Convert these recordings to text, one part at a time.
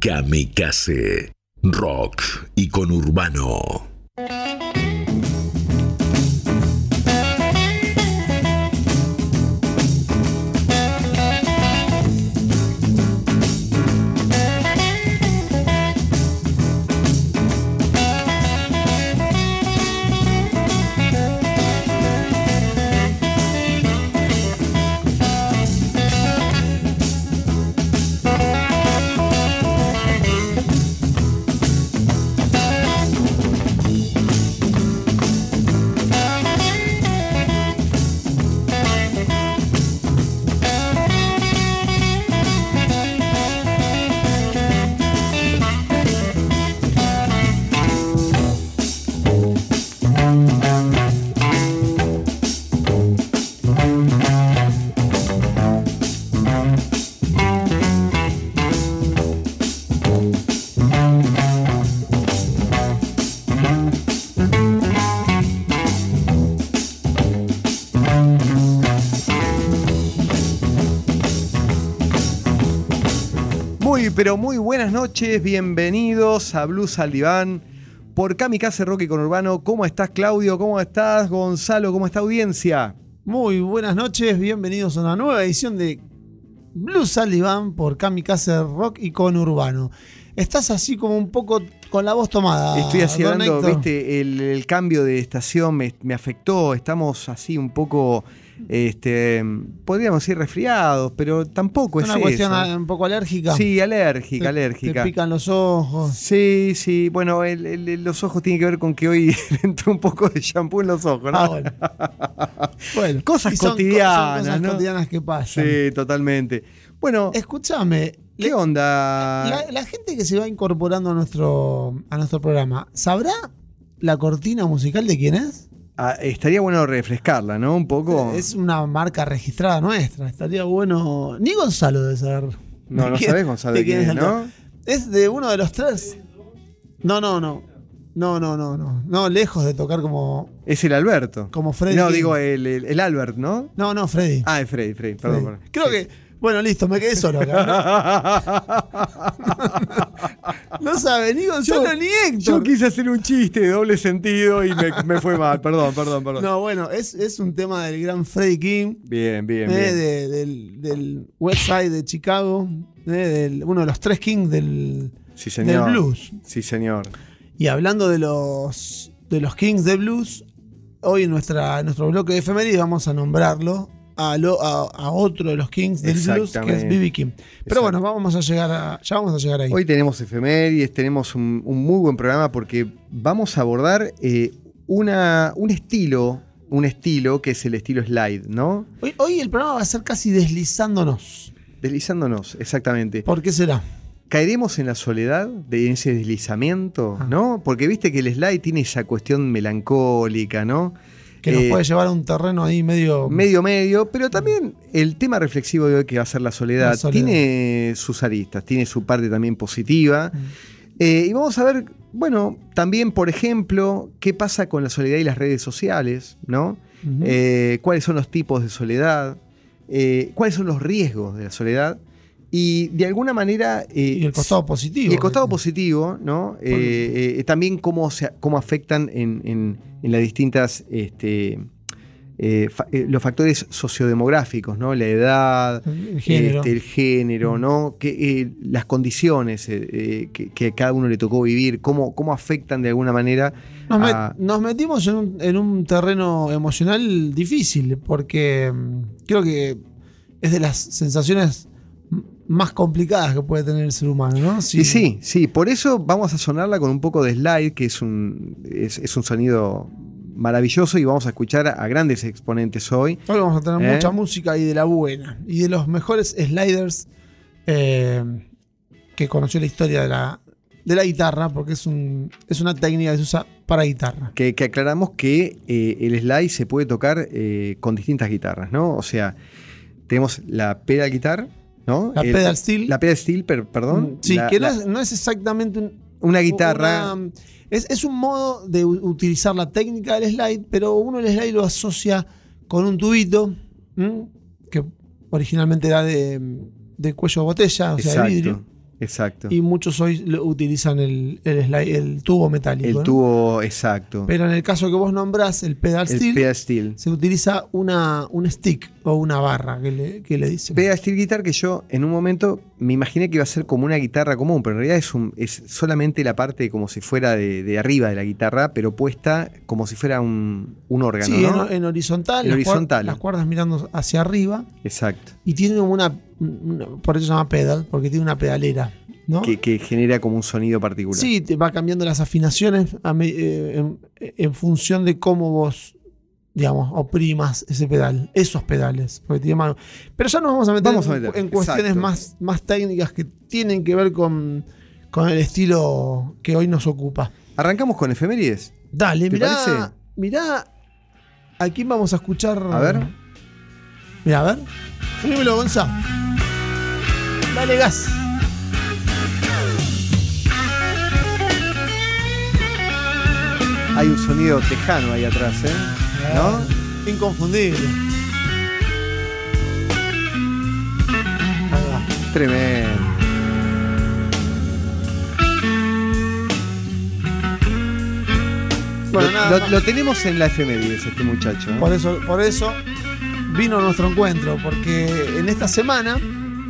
Kamikaze. Rock y con urbano. Noches, bienvenidos a Blues al Diván por Kamikaze Rock y con Urbano. ¿Cómo estás, Claudio? ¿Cómo estás, Gonzalo? ¿Cómo está audiencia? Muy buenas noches, bienvenidos a una nueva edición de Blues al Diván por Kamikaze Rock y con Urbano. Estás así como un poco con la voz tomada. Estoy así hablando, viste, el, el cambio de estación me, me afectó, estamos así un poco, este, podríamos decir resfriados, pero tampoco Es es una cuestión eso. un poco alérgica. Sí, alérgica, Te- alérgica. Te pican los ojos. Sí, sí, bueno, el- los ojos tienen que ver con que hoy entró un poco de shampoo en los ojos, ¿no? Ah, bueno. Bueno, Cosas son cotidianas, son cosas ¿no? cotidianas que pasan. Sí, totalmente. Bueno, Escúchame. ¿qué onda? La, la gente que se va incorporando a nuestro, a nuestro programa, ¿sabrá la cortina musical de quién es? Ah, estaría bueno refrescarla, ¿no? Un poco. Es una marca registrada nuestra. Estaría bueno. Ni Gonzalo debe saber. No, no sabés, Gonzalo, de quién es, ¿no? Es de uno de los tres. No, no, no. No, no, no, no. No, lejos de tocar como, Es el Alberto. como Freddy. no, digo el, el- el Albert, ¿no? No, no, Freddy. Ah, es Freddy, Freddy, perdón. Freddy. perdón. Creo Sí. que. Bueno, listo, me quedé solo acá. No, no sabe ni Gonzalo Yo- ni Héctor. Yo quise hacer un chiste de doble sentido y me, me fue mal. Perdón, perdón, perdón. No, bueno, es, es un tema del gran Freddy King. Bien, bien, eh, bien. de- del, del West Side de Chicago, eh, del- uno de los tres Kings del, sí, señor. del blues. Sí, señor. Y hablando de los, de los Kings del blues, hoy en, nuestra, en nuestro bloque de efemérides vamos a nombrarlo a, lo- a, a otro de los Kings del blues, que es. B.B. King. Pero bueno, vamos a llegar a, ya vamos a llegar ahí. Hoy tenemos efemérides, tenemos un, un muy buen programa porque vamos a abordar eh, una, un estilo, un estilo que es el estilo slide, ¿no? Hoy, hoy el programa va a ser casi deslizándonos. Deslizándonos, exactamente. ¿Por qué será? caeremos en la soledad de ese deslizamiento, Ah. ¿no? Porque viste que el slide tiene esa cuestión melancólica, ¿no? Que nos Eh, puede llevar a un terreno ahí medio... Medio medio, pero también el tema reflexivo de hoy que va a ser la soledad, La soledad. tiene sus aristas, tiene su parte también positiva. Mm. Eh, y vamos a ver, bueno, también, por ejemplo, qué pasa con la soledad y las redes sociales, ¿no? Eh, cuáles son los tipos de soledad, cuáles son los riesgos de la soledad y de alguna manera... eh, y el costado positivo. y el costado positivo, ¿no? Eh, eh, también cómo, se, cómo afectan en, en- en las distintas, este, eh, fa- eh, los factores sociodemográficos, ¿no? La edad, El género. este, el género, Mm. ¿no? Que, eh, las condiciones eh, eh, que, que a cada uno le tocó vivir, cómo, cómo afectan de alguna manera Nos, met- nos metimos en un, en un terreno emocional difícil, porque mm, creo que es de las sensaciones más complicadas que puede tener el ser humano, ¿no? Sí, sí, sí. Por eso vamos a sonarla con un poco de slide, que es un, es, es un sonido maravilloso y vamos a escuchar a, grandes exponentes hoy. Hoy vamos a tener ¿Eh? mucha música y de la buena. Y de los mejores sliders eh, que conoció la historia de la, de la guitarra, porque es, un, es una técnica que se usa para guitarra. Que, que aclaramos que eh, el slide se puede tocar con distintas guitarras, ¿no? O sea, tenemos la pedal guitar, ¿no? La El- pedal steel. La pedal steel, per- perdón. Sí, La- que la- no, es, exactamente un, una guitarra. una- es, es un modo de utilizar la técnica del slide, pero uno el slide lo asocia con un tubito ¿m? que originalmente era de, de cuello de botella, o sea, de vidrio. Exacto. Y muchos hoy utilizan el, el, slide- el tubo metálico. el ¿no? tubo, exacto. Pero en el caso que vos nombrás, el pedal el steel, pedal steel. se utiliza una, un stick o una barra que le, que le dicen. Pedal steel guitar que yo en un momento me imaginé que iba a ser como una guitarra común, pero en realidad es, un, es solamente la parte como si fuera de, de arriba de la guitarra, pero puesta como si fuera un, un órgano, sí, ¿no? en, en horizontal, En las, horizontal. las cuerdas mirando hacia arriba Exacto. y tiene como una, una- por eso se llama pedal, porque tiene una pedalera, ¿no? Que, que genera como un sonido particular. Sí, te va cambiando las afinaciones a eh, en, en función de cómo vos, digamos, oprimas ese pedal, esos pedales. porque tiene mano. Pero ya nos vamos a meter, Vamos a en- meter, en, cuestiones más, más técnicas que tienen que ver con, con el estilo que hoy nos ocupa. Arrancamos con efemérides. Dale, ¿Te mirá, parece? mirá a quién vamos a escuchar. A ver. Mirá, a ver. Subímelo, Gonza. Dale gas. Hay un sonido tejano ahí atrás, ¿eh? ¿No? Inconfundible. Tremendo. Bueno, lo, nada lo- más. lo tenemos en la efemérides este muchacho. ¿eh? Por eso, por eso vino nuestro encuentro, porque en esta semana,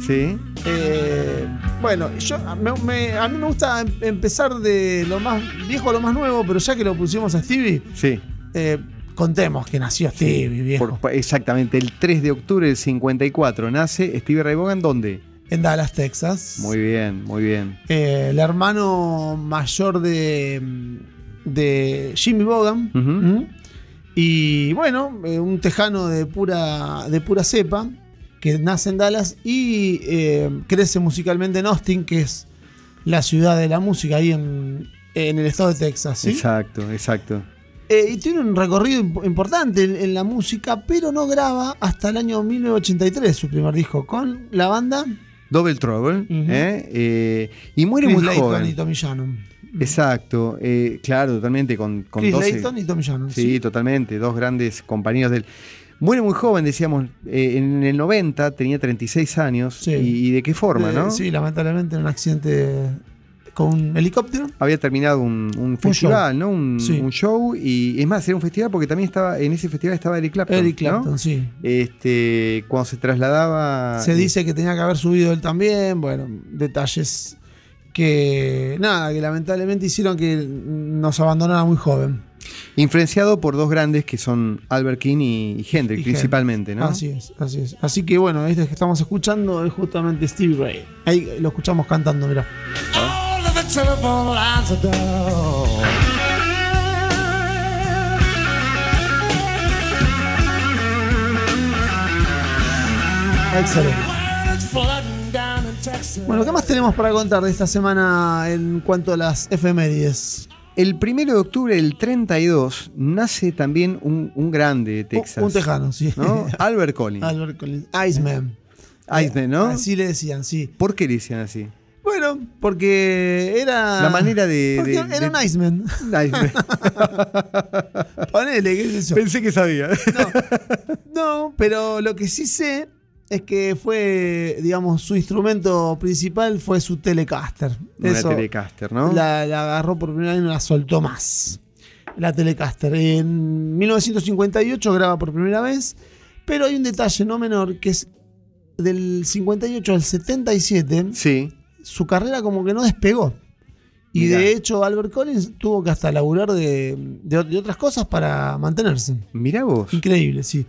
Sí. eh, bueno, yo me- me- a mí me gusta em- empezar de lo más viejo a lo más nuevo, pero ya que lo pusimos a Stevie, Sí. eh, contemos que nació Stevie, viejo. Por- exactamente, el 3 de octubre del 54 nace Stevie Ray Vaughan, ¿dónde? en Dallas, Texas. Muy bien, muy bien. Eh, el hermano mayor de, de Jimmy Bogan. Ujú. ¿Mm? Y bueno, eh, un tejano de pura, de pura cepa que nace en Dallas y eh, crece musicalmente en Austin, que es la ciudad de la música ahí en, en el estado de Texas. ¿sí? Exacto, exacto. Eh, y tiene un recorrido imp- importante en, en la música, pero no graba hasta el año 1983 su primer disco con la banda Double Trouble. ¿eh? Eh, y muere Chris muy Layton joven. y Tommy Shannon. Exacto, eh, claro, totalmente, con, con Chris 12 Layton y Tommy Shannon. Sí, totalmente, dos grandes compañeros del... Muere muy joven, decíamos, en el 90 tenía 36 años. Sí. Y, y de qué forma, no? Sí, lamentablemente en un accidente con un helicóptero. Había terminado un, un festival, ¿no? Un, Sí. un show. Y es más, era un festival porque también estaba, en ese festival estaba Eric Clapton. Eric ¿no? Clapton, sí. Este, cuando se trasladaba. Se dice que tenía que haber subido él también. Bueno, detalles que, nada, que lamentablemente hicieron que nos abandonara muy joven. Influenciado por dos grandes que son Albert King y, Hendrix, Y principalmente, ¿no? Así es, así es. Así que bueno, este que estamos escuchando es justamente Stevie Ray. Ahí lo escuchamos cantando, mira. The telephone lines are down. Excelente. Bueno, ¿qué más tenemos para contar de esta semana en cuanto a las efemérides? El primero de octubre del 32 nace también un, un grande de Texas. Un, un tejano, sí. ¿no? Albert Collins. Albert Collins. Iceman. Iceman, ¿no? Así le decían, sí. ¿Por qué le decían así? Bueno, porque era. La manera de- era de- un Iceman. Iceman. Ponele, qué sé yo. Pensé que sabía. No, pero lo que sí sé es que fue, digamos, su instrumento principal fue su Telecaster. Una Eso Telecaster, ¿no? la, la agarró por primera vez y no la soltó más. La Telecaster. En 1958 graba por primera vez, pero hay un detalle no menor que es del 58 al 77 Sí. Su carrera como que no despegó. Y Mirá. de hecho Albert Collins tuvo que hasta laburar de, de- de otras cosas para mantenerse. Mirá vos. Increíble, sí.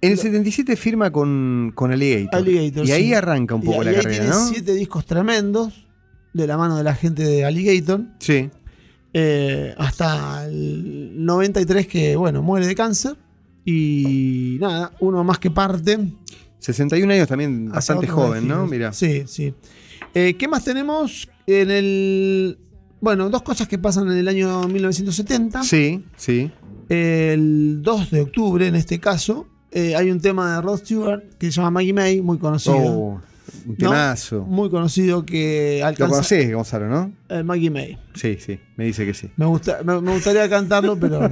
En el 77 firma con, con Alligator. Alligator, y ahí sí. arranca un poco la ahí carrera, tiene ¿no? siete discos tremendos de la mano de la gente de Alligator. Sí. eh, hasta el 93 que, bueno, muere de cáncer. Y nada, uno más que parte. 61 años también, bastante joven, ¿no? Mira. Sí, sí. Eh, ¿Qué más tenemos? En el. Bueno, dos cosas que pasan en el año 1970. Sí, sí. El 2 de octubre, en este caso, eh, hay un tema de Rod Stewart que se llama Maggie May, muy conocido. Oh, un temazo. Muy conocido que Lo alcanza. conocés, Gonzalo, ¿no? eh, Maggie May. Sí, sí. Me dice que sí. Me, gusta, me, me gustaría cantarlo, pero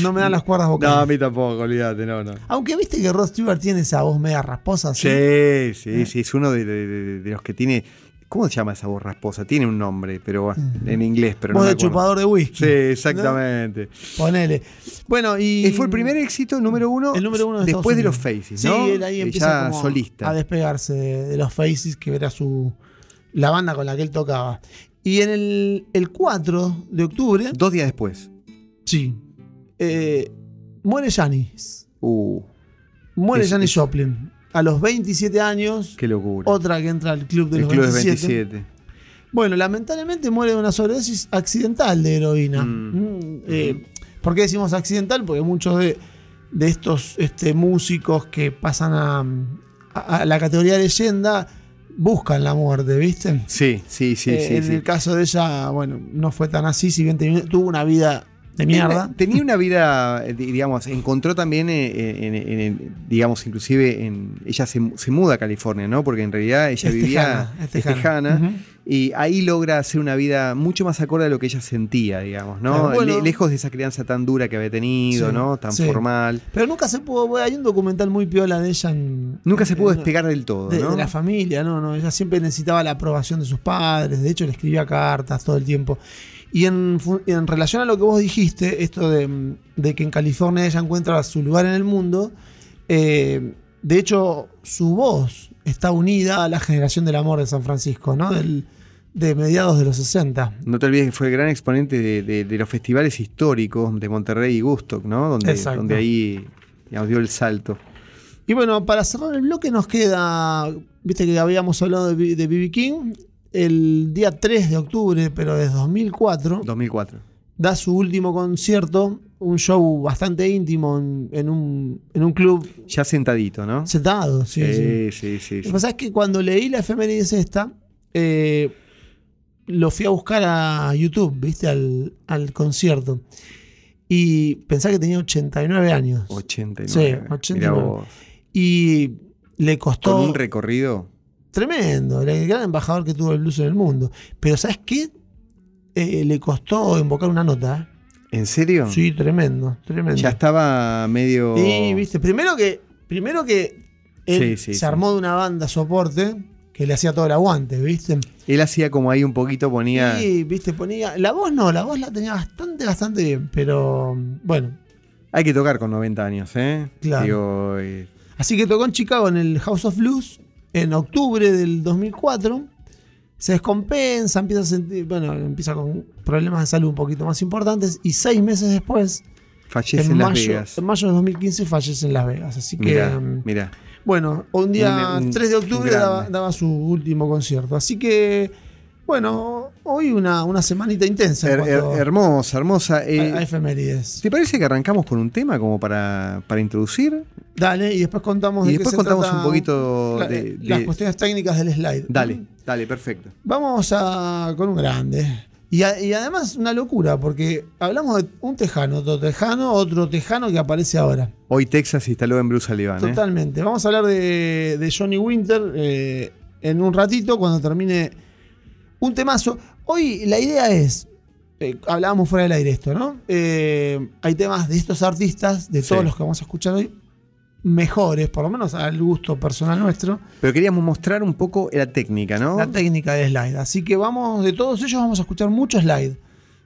no me dan las cuerdas No, a vocales. mí tampoco, olvídate, no, no. Aunque viste que Rod Stewart tiene esa voz media rasposa. ¿sí? Sí, sí, sí, es uno de, de- de- de los que tiene. ¿Cómo se llama esa voz rasposa? Tiene un nombre, pero bueno, en inglés, pero Voz no de chupador de whisky. Sí, exactamente. Ponele. Bueno, y. Y fue el primer éxito número uno, El número uno de después de los. Faces, Sí, ¿no? él ahí Y empieza ya como solista. a despegarse de, de los Faces, que era su la banda con la que él tocaba. Y en el, el 4 de octubre, Dos días después. sí, eh, muere Janis. Uh, Muere Janis Joplin. A los 27 años, qué locura. otra que entra al club de el los club de 27. 27. Bueno, lamentablemente muere de una sobredosis accidental de heroína. Mm. Mm, eh, ¿Por qué decimos accidental? Porque muchos de, de estos este, músicos que pasan a, a- a la categoría de leyenda buscan la muerte, ¿viste? Sí, sí, sí, Eh, sí. en sí. el caso de ella, bueno, no fue tan así, si bien tuvo una vida de mierda. Tenía- Tenía una vida, eh, di- digamos, encontró también, eh, en, en- en- digamos, inclusive, en, ella se, se muda a California, ¿no? Porque en realidad ella Es vivía tejana, y ahí logra hacer una vida mucho más acorde a lo que ella sentía, digamos, ¿no? Claro, bueno. Le- lejos de esa crianza tan dura que había tenido, Sí, ¿no? Tan sí. formal. Pero nunca se pudo, hay un documental muy piola de ella en... Nunca se pudo despegar del todo, de, ¿no? de la familia, no, no, ella siempre necesitaba la aprobación de sus padres, de hecho le escribía cartas todo el tiempo. Y en, relación a lo que vos dijiste, esto de, de que en California ella encuentra su lugar en el mundo, eh, de hecho su voz está unida a la generación del amor de San Francisco, ¿no? Del, de mediados de los 60. No te olvides que fue el gran exponente de, de- de los festivales históricos de Monterrey y Gusto, ¿no? Donde, Exacto. donde ahí digamos, dio el salto. Y bueno, para cerrar el bloque nos queda, viste que habíamos hablado de de B.B. King, el día 3 de octubre, pero desde 2004. 2004. da su último concierto, un show bastante íntimo en, en un, en un club Ya sentadito, ¿no? sentado. Sí, sí. sí, sí, sí, Lo que pasa es que cuando leí la efemérides esta, eh, lo fui a buscar a YouTube, ¿viste? Al, al concierto. Y pensaba que tenía 89 años. 89. Sí, 89. Mirá vos. Y le costó Con un recorrido. Tremendo, el gran embajador que tuvo el blues en el mundo. Pero ¿sabes qué? Eh, le costó invocar una nota. ¿eh? ¿En serio? Sí, tremendo, tremendo. Ya estaba medio. Sí, viste, primero que, primero que él Sí, sí, se sí. armó de una banda soporte que le hacía todo el aguante, ¿viste? Él hacía como ahí un poquito, ponía. Y, viste, ponía. La voz no, la voz la tenía bastante, bastante bien, pero bueno. Hay que tocar con 90 años, ¿eh? Claro. Digo, eh, Así que tocó en Chicago en el House of Blues en octubre del 2004. Se descompensa, empieza a sentir, bueno, empieza con problemas de salud un poquito más importantes y seis meses después, fallece en en Las mayo, Vegas. en mayo de 2015, fallece en Las Vegas. Así que, Mirá, mm, mirá. bueno, un día Un- un- 3 de octubre daba su último concierto. Así que, bueno, hoy una, una semanita intensa Her- her- hermosa, hermosa. Eh, a, a efemérides. ¿Te parece que arrancamos con un tema como para, para introducir? Dale, y después contamos Y de qué después se contamos trata un poquito la- de- las cuestiones técnicas del slide. Dale, dale, perfecto. Vamos a, con un grande. Y, a- y además una locura, porque hablamos de un tejano, otro tejano, otro tejano que aparece ahora. Hoy Texas instaló en Bruce Sullivan, ¿eh? Totalmente. Vamos a hablar de, de Johnny Winter eh, en un ratito, cuando termine un temazo. Hoy la idea es, eh, hablábamos fuera del aire esto, ¿no? Eh, hay temas de estos artistas, de todos Sí. los que vamos a escuchar hoy, mejores, por lo menos al gusto personal nuestro, Pero queríamos mostrar un poco la técnica, ¿no? la técnica de slide. Así que vamos, de todos ellos vamos a escuchar mucho slide.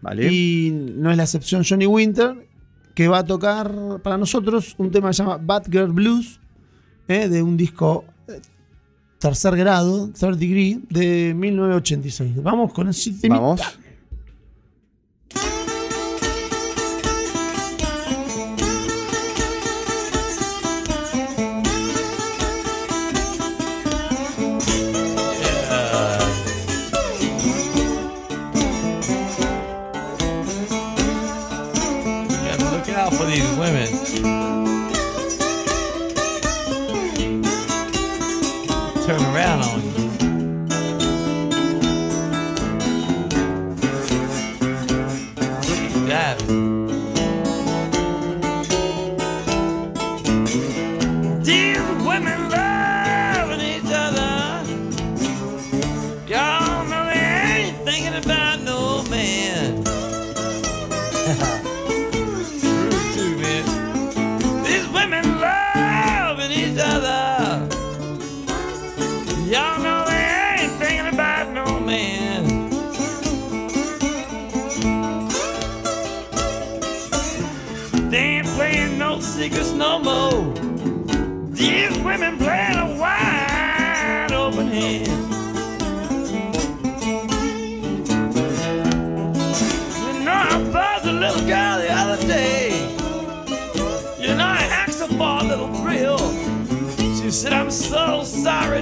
Vale. Y no es la excepción Johnny Winter, que va a tocar para nosotros un tema que se llama Bad Girl Blues, eh, de un disco tercer grado, third degree, de 1986. Vamos con ese temita. Vamos.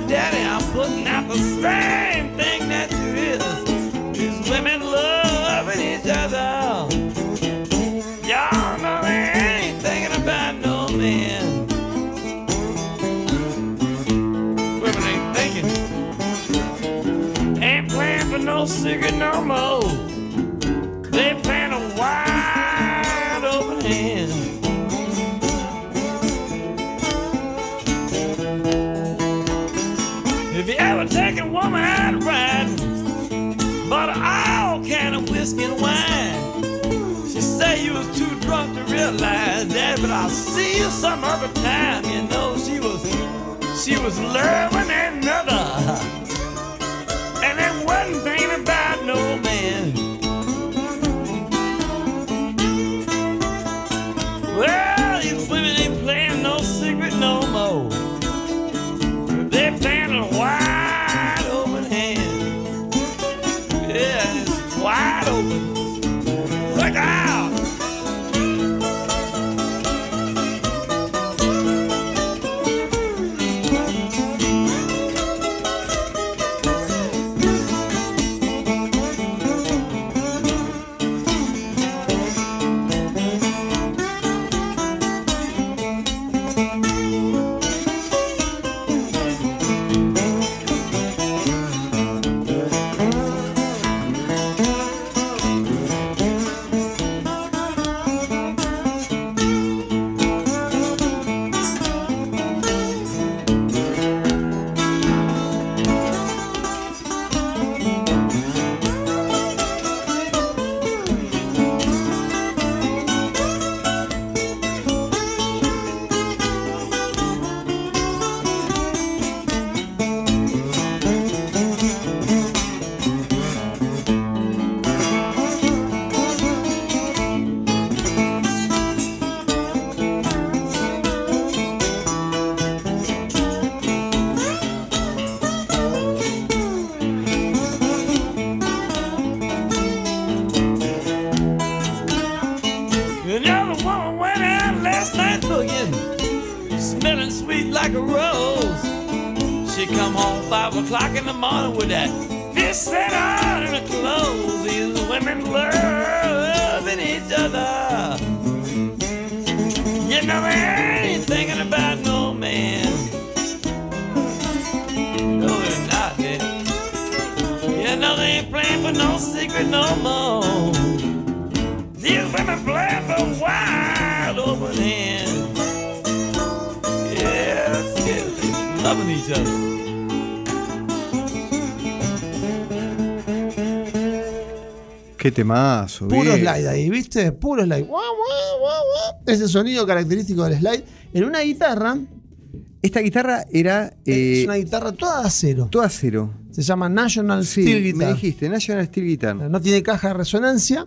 daddy. But I'll see you some other time. You know she was, she was loving another, Qué temazo. Puro bien. slide ahí, ¿viste? Puro slide. Ese sonido característico del slide. En una guitarra, Esta guitarra era eh, es una guitarra toda acero. toda cero. Se llama National Sí, Steel me Guitar. dijiste, National Steel Guitar. No tiene caja de resonancia.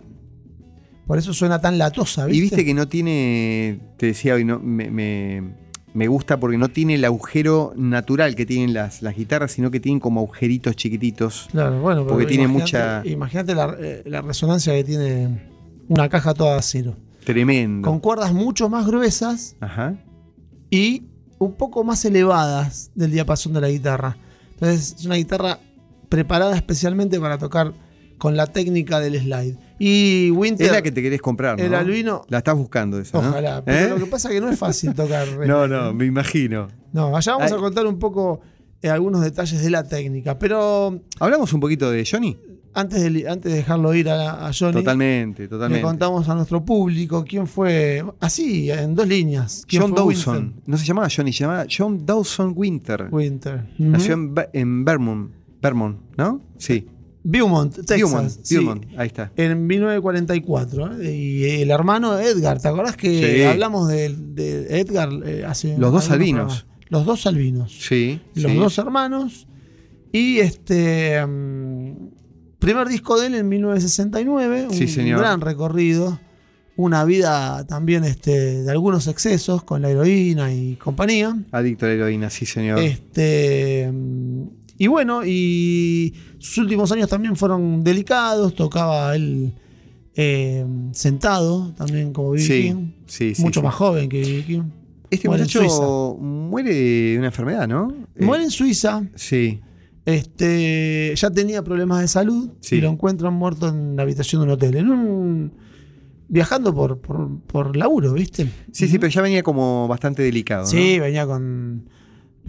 Por eso suena tan latosa, ¿viste? Y viste que no tiene, te decía hoy, no, me, me- me gusta porque no tiene el agujero natural que tienen las, las guitarras, sino que tienen como agujeritos chiquititos. Claro, bueno, porque tiene mucha- Imagínate la, eh, la resonancia que tiene una caja toda de acero. Tremendo. Con cuerdas mucho más gruesas Ajá. y un poco más elevadas del diapasón de la guitarra. Entonces es una guitarra preparada especialmente para tocar con la técnica del slide. Y Winter, Es la que te querés comprar, ¿no? el albino- La estás buscando esa, ¿no? ojalá. Pero ¿Eh? lo que pasa es que no es fácil tocar. No, no, me imagino. No, allá vamos Ay. a contar un poco eh, algunos detalles de la técnica. Pero ¿Hablamos un poquito de Johnny? antes de, antes de dejarlo ir a, a Johnny, Totalmente, le totalmente. contamos a nuestro público quién fue, así, en dos líneas. quién John fue Dawson. No se llamaba Johnny, se llamaba John Dawson Winter. Winter. Nació Ujú. en, Be- en Vermont, Vermont, ¿no? Sí. Beaumont, Texas. Beaumont, sí. Beaumont, ahí está. En 1944. ¿eh? Y el hermano Edgar, ¿te acordás que Sí. hablamos de, de Edgar eh, hace Los dos albinos. Los dos albinos. Sí. Los sí. dos hermanos. Y este. mm, primer disco de él en 1969. Sí, un señor. gran recorrido. una vida también este, de algunos excesos con la heroína y compañía. Adicto a la heroína, sí, señor. Este, mm, y bueno, y sus últimos años también fueron delicados. Tocaba él eh, sentado también como B.B. Sí, King. sí, sí, Mucho más joven que B.B. King. Este muere muchacho muere de una enfermedad, ¿no? Eh, Muere en Suiza. Sí, Este, ya tenía problemas de salud Sí. y lo encuentran muerto en la habitación de un hotel. En un, viajando por, por, por laburo, ¿viste? sí, sí, pero ya venía como bastante delicado. ¿no? Sí, venía con.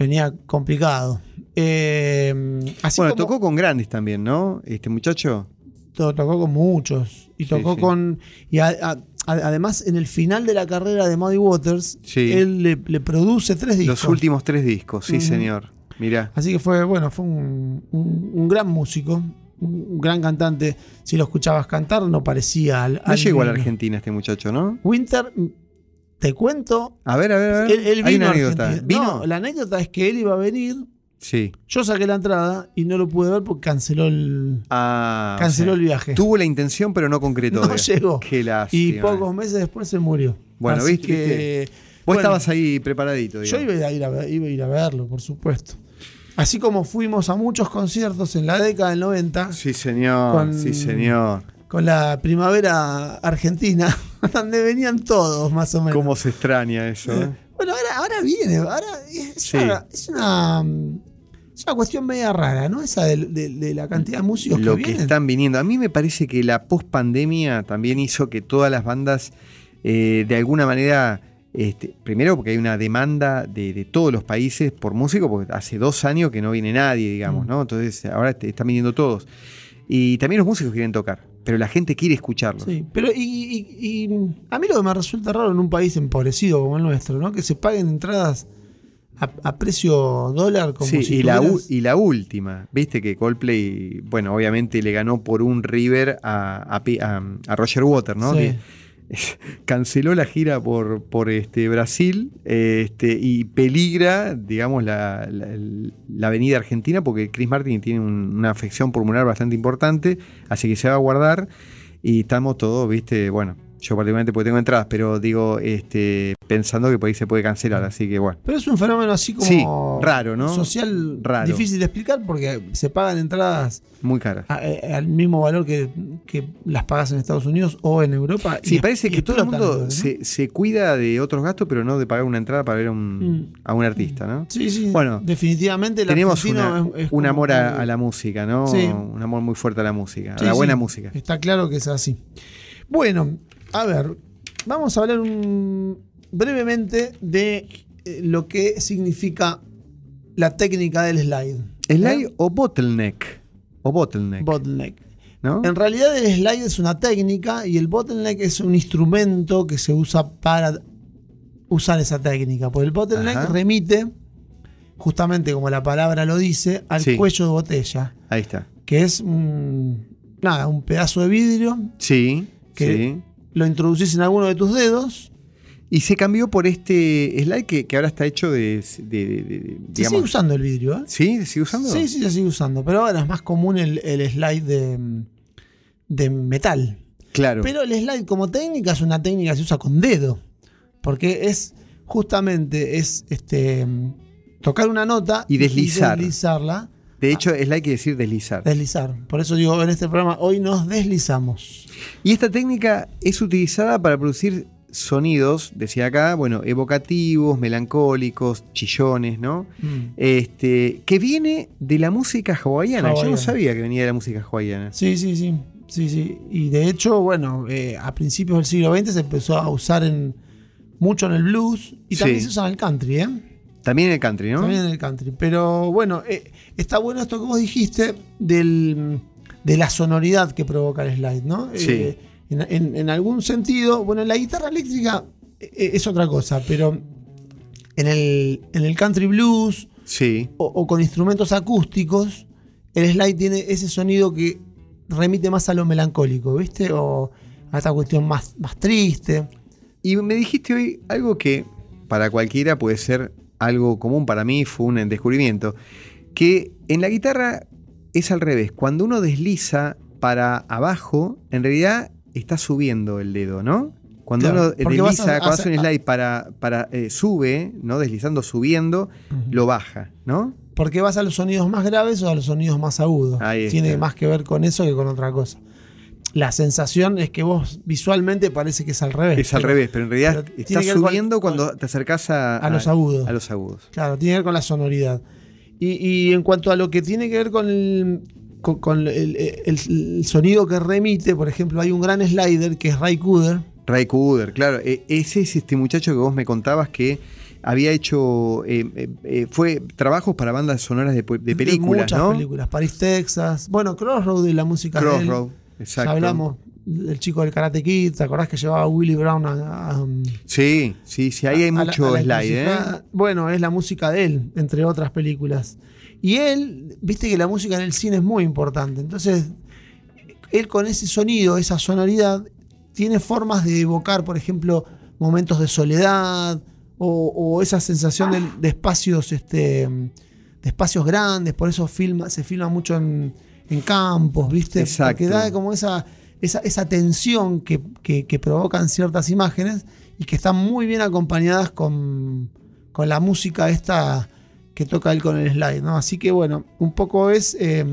Venía complicado. Eh, así Bueno, como- tocó con grandes también, ¿no? Este muchacho. to- tocó con muchos. Y tocó sí. con. Y a- a- a- además, en el final de la carrera de Muddy Waters, Sí. él le, le produce tres discos. Los últimos tres discos, sí, señor. Mirá. Así que fue, bueno, fue un, un- un gran músico, un, gran cantante. Si lo escuchabas cantar, no parecía al. No al llegó a la. Argentina este muchacho, ¿no? Winter, te cuento. A ver, a ver, a ver. Él, él Hay vino una anécdota. ¿Vino? No, la anécdota es que él iba a venir. Sí. Yo saqué la entrada y no lo pude ver porque canceló el, Ah, o canceló sea, el viaje. Tuvo la intención, pero no concretó. No digamos. llegó. Qué. Y pocos meses después se murió. Bueno, Así viste, que, Vos bueno, estabas ahí preparadito, Yo digamos. iba a, ir a, iba a ir a verlo, por supuesto. Así como fuimos a muchos conciertos en la década del 90 Sí, señor. Con- Sí, señor. Con la primavera argentina, donde venían todos más o menos. Cómo se extraña eso, ¿eh? Bueno, ahora, ahora viene, ahora es, Sí. una, es una es una cuestión media rara, ¿no? Esa de, de- de la cantidad de músicos Lo que que vienen. están viniendo. A mí me parece que la post-pandemia también hizo que todas las bandas, eh, de alguna manera, este, primero porque hay una demanda de, de todos los países por músicos, porque hace dos años que no viene nadie, digamos, Mm. ¿no? Entonces ahora te- están viniendo todos. Y también los músicos quieren tocar, pero la gente quiere escucharlos. Sí, pero y, y- y a mí lo que me resulta raro en un país empobrecido como el nuestro, ¿no? Que se paguen entradas a, a precio dólar como Sí, si y, la, u- y la última, viste que Coldplay, bueno, obviamente le ganó por un River a, a a- a Roger Water, ¿no? Sí. Que canceló la gira por, por este, Brasil este, y peligra, digamos, la, la- avenida argentina porque Chris Martin tiene un- una afección pulmonar bastante importante, así que se va a guardar y estamos todos, viste, bueno, yo particularmente porque tengo entradas, pero digo, este, pensando que por ahí se puede cancelar, así que bueno. Pero es un fenómeno así como Sí, raro, ¿no? social Raro. difícil de explicar porque se pagan entradas Muy caras. a- eh, al mismo valor que, que las pagas en Estados Unidos o en Europa. Sí, y- parece y que todo el mundo se, se cuida de otros gastos, pero no de pagar una entrada para ver a un, Mm. a un artista, ¿no? Sí, sí. Bueno, definitivamente Tenemos una- es- es un amor que- a, a la música, ¿no? Sí. Un amor muy fuerte a la música, Sí, a la buena sí, música. Está claro que es así. Bueno, a ver, vamos a hablar un- brevemente de eh, lo que significa la técnica del slide. ¿Slide ¿Eh? o bottleneck? O bottleneck, Bottleneck. ¿no? En realidad el slide es una técnica y el bottleneck es un instrumento que se usa para usar esa técnica. Porque el bottleneck Ajá. remite, justamente como la palabra lo dice, al Sí. cuello de botella, Ahí está. que es un, nada, un pedazo de vidrio, Sí, Que- sí. Lo introducís en alguno de tus dedos, Y se cambió por este slide que, que ahora está hecho de, de- de- de- se sigue usando el vidrio, ¿eh? ¿Sí? ¿Se sigue usando? Sí, sí, se sigue usando, pero ahora es más común el, el slide de, de metal. Claro. Pero el slide como técnica es una técnica que se usa con dedo. Porque es justamente es este tocar una nota Y deslizar. deslizarla. De hecho, slide quiere decir deslizar. Deslizar. Por eso digo, en este programa hoy nos deslizamos. Y esta técnica es utilizada para producir sonidos, decía acá, bueno, evocativos, melancólicos, chillones, ¿no? Mm. Este, que viene de la música hawaiana. Yo no sabía que venía de la música hawaiana. Sí, sí, sí. Sí, sí. Y de hecho, bueno, eh, a principios del siglo XX se empezó a usar en, mucho en el blues y también Sí. se usa en el country, ¿eh? También en el country, ¿no? También en el country. Pero bueno, eh, está bueno esto que vos dijiste del, de la sonoridad que provoca el slide, ¿no? Sí. Eh, en, en- en algún sentido, bueno, la guitarra eléctrica eh, es otra cosa, pero en el, en el country blues Sí. o, o con instrumentos acústicos, el slide tiene ese sonido que remite más a lo melancólico, ¿viste? O a esta cuestión más, más triste. Y me dijiste hoy algo que para cualquiera puede ser algo común, para mí fue un descubrimiento, que en la guitarra es al revés, cuando uno desliza para abajo, en realidad está subiendo el dedo, ¿no? Cuando Claro, uno desliza, a- cuando hace un slide para, para eh, sube, ¿no? Deslizando, subiendo, lo baja, ¿no? Porque vas a los sonidos más graves o a los sonidos más agudos. Tiene más que ver con eso que con otra cosa. La sensación es que vos visualmente parece que es al revés. Es al pero- revés, pero en realidad pero estás subiendo con- cuando te acercas a, a los agudos. A los agudos. Claro, tiene que ver con la sonoridad. Y, y en cuanto a lo que tiene que ver con el, con, con el, el- el sonido que remite, por ejemplo, hay un gran slider que es Ray Cooder. Ray Cooder, claro. E- ese es este muchacho que vos me contabas que había hecho. eh, eh, eh, fue trabajos para bandas sonoras de, de películas, muchas ¿no? películas. París, Texas. Bueno, Crossroad y la música de él. Crossroad, exacto. Ya hablamos del chico del Karate Kid. ¿Te acordás que llevaba a Willie Brown a, a- Sí, sí, sí, ahí hay mucho la slide, ¿eh? Bueno, es la música de él, entre otras películas. Y él, viste que la música en el cine es muy importante. Entonces, él con ese sonido, esa sonoridad, tiene formas de evocar, por ejemplo, momentos de soledad o, o esa sensación de, de espacios, este, de espacios grandes. Por eso filma, se filma mucho en, en campos, ¿viste? Exacto. Porque da como esa, esa, esa tensión que, que- provocan ciertas imágenes y que están muy bien acompañadas con, con la música esta que toca él con el slide, ¿no? Así que bueno, un poco es. eh,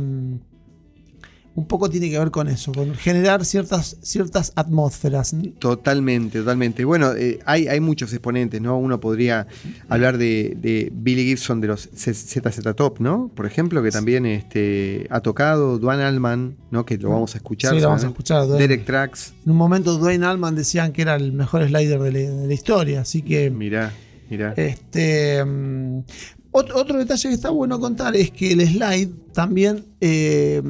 un poco tiene que ver con eso, con generar ciertas, ciertas atmósferas. Totalmente, totalmente. Bueno, eh, hay, hay muchos exponentes, ¿no? Uno podría hablar de, de Billy Gibson de los ZZ Top, ¿no? Por ejemplo, que también este, ha tocado, Duane Allman, ¿no? Que lo vamos a escuchar. Sí, lo vamos a escuchar, Duane. Derek Trax, En un momento Dwayne Allman decían que era el mejor slider de la, de la historia, así que mirá, mirá. Este, mm, ot- otro detalle que está bueno contar es que el slide también eh,